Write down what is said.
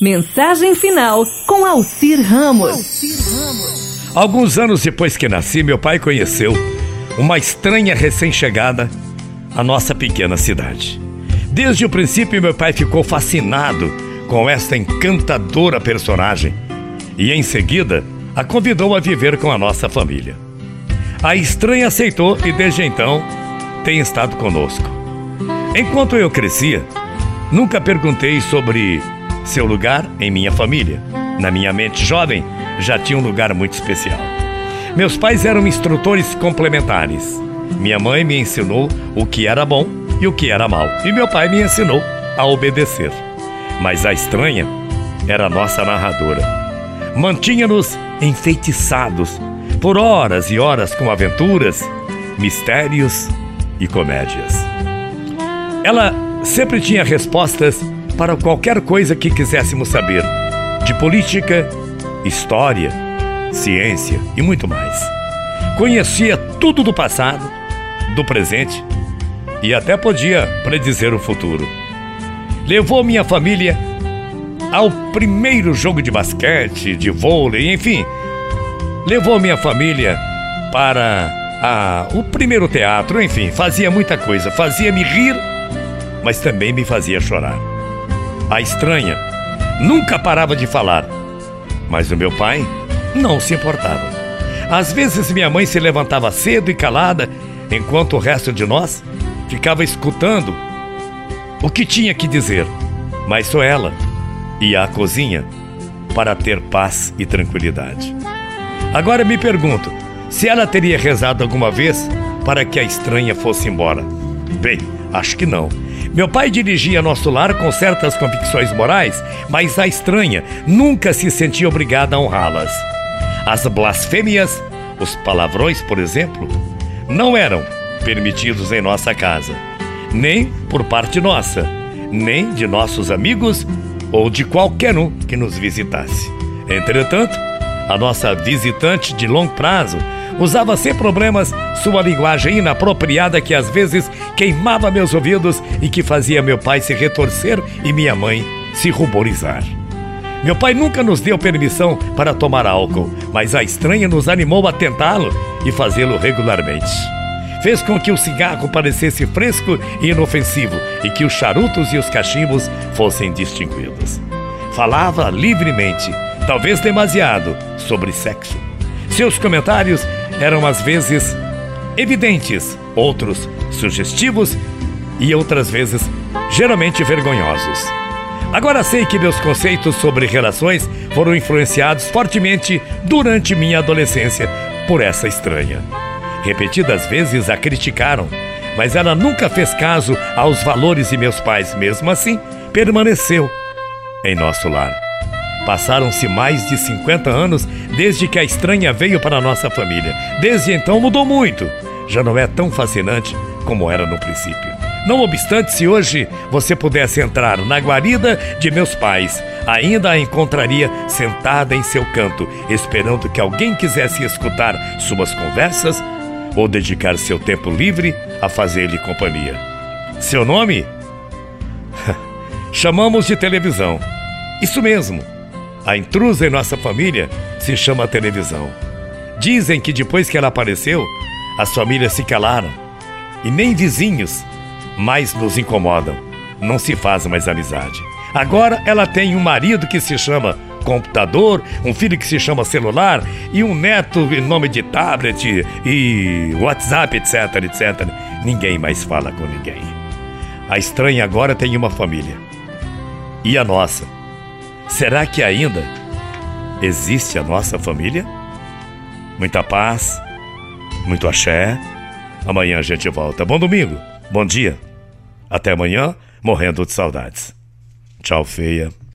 Mensagem final com Alcir Ramos. Alguns anos depois que nasci, meu pai conheceu uma estranha recém-chegada à nossa pequena cidade. Desde o princípio, meu pai ficou fascinado com esta encantadora personagem e, em seguida, a convidou a viver com a nossa família. A estranha aceitou e, desde então, tem estado conosco. Enquanto eu crescia, nunca perguntei sobre seu lugar em minha família. Na minha mente jovem, já tinha um lugar muito especial. Meus pais eram instrutores complementares. Minha mãe me ensinou o que era bom e o que era mal, e meu pai me ensinou a obedecer. Mas a estranha era nossa narradora. Mantinha-nos enfeitiçados por horas e horas com aventuras, mistérios e comédias. Ela sempre tinha respostas para qualquer coisa que quiséssemos saber, de política, história, ciência e muito mais. Conhecia tudo do passado, do presente e até podia predizer o futuro. Levou minha família ao primeiro jogo de basquete, de vôlei, enfim. Levou minha família para a, o primeiro teatro, enfim, fazia muita coisa. Fazia-me rir, mas também me fazia chorar. A estranha nunca parava de falar, mas o meu pai não se importava. Às vezes minha mãe se levantava cedo e calada, enquanto o resto de nós ficava escutando o que tinha que dizer. Mas só ela ia à cozinha para ter paz e tranquilidade. Agora me pergunto se ela teria rezado alguma vez para que a estranha fosse embora. Bem, acho que não. Meu pai dirigia nosso lar com certas convicções morais, mas a estranha nunca se sentia obrigada a honrá-las. As blasfêmias, os palavrões, por exemplo, não eram permitidos em nossa casa, nem por parte nossa, nem de nossos amigos ou de qualquer um que nos visitasse. Entretanto, a nossa visitante de longo prazo usava sem problemas sua linguagem inapropriada que às vezes queimava meus ouvidos e que fazia meu pai se retorcer e minha mãe se ruborizar. Meu pai nunca nos deu permissão para tomar álcool, mas a estranha nos animou a tentá-lo e fazê-lo regularmente. Fez com que o cigarro parecesse fresco e inofensivo e que os charutos e os cachimbos fossem distinguidos. Falava livremente, talvez demasiado, sobre sexo. Seus comentários eram às vezes evidentes, outros sugestivos e outras vezes geralmente vergonhosos. Agora sei que meus conceitos sobre relações foram influenciados fortemente durante minha adolescência por essa estranha. Repetidas vezes a criticaram, mas ela nunca fez caso aos valores de meus pais, mesmo assim, permaneceu em nosso lar. Passaram-se mais de 50 anos desde que a estranha veio para nossa família. Desde então mudou muito. Já não é tão fascinante como era no princípio. Não obstante, se hoje você pudesse entrar na guarida de meus pais, ainda a encontraria sentada em seu canto, esperando que alguém quisesse escutar suas conversas ou dedicar seu tempo livre a fazer-lhe companhia. Seu nome? Chamamos de televisão. Isso mesmo. A intrusa em nossa família se chama televisão. Dizem que depois que ela apareceu, as famílias se calaram e nem vizinhos mais nos incomodam. Não se faz mais amizade. Agora ela tem um marido que se chama computador, um filho que se chama celular e um neto em nome de tablet e WhatsApp, etc, etc. Ninguém mais fala com ninguém. A estranha agora tem uma família. E a nossa? Será que ainda existe a nossa família? Muita paz, muito axé. Amanhã a gente volta. Bom domingo, bom dia. Até amanhã, morrendo de saudades. Tchau, feia.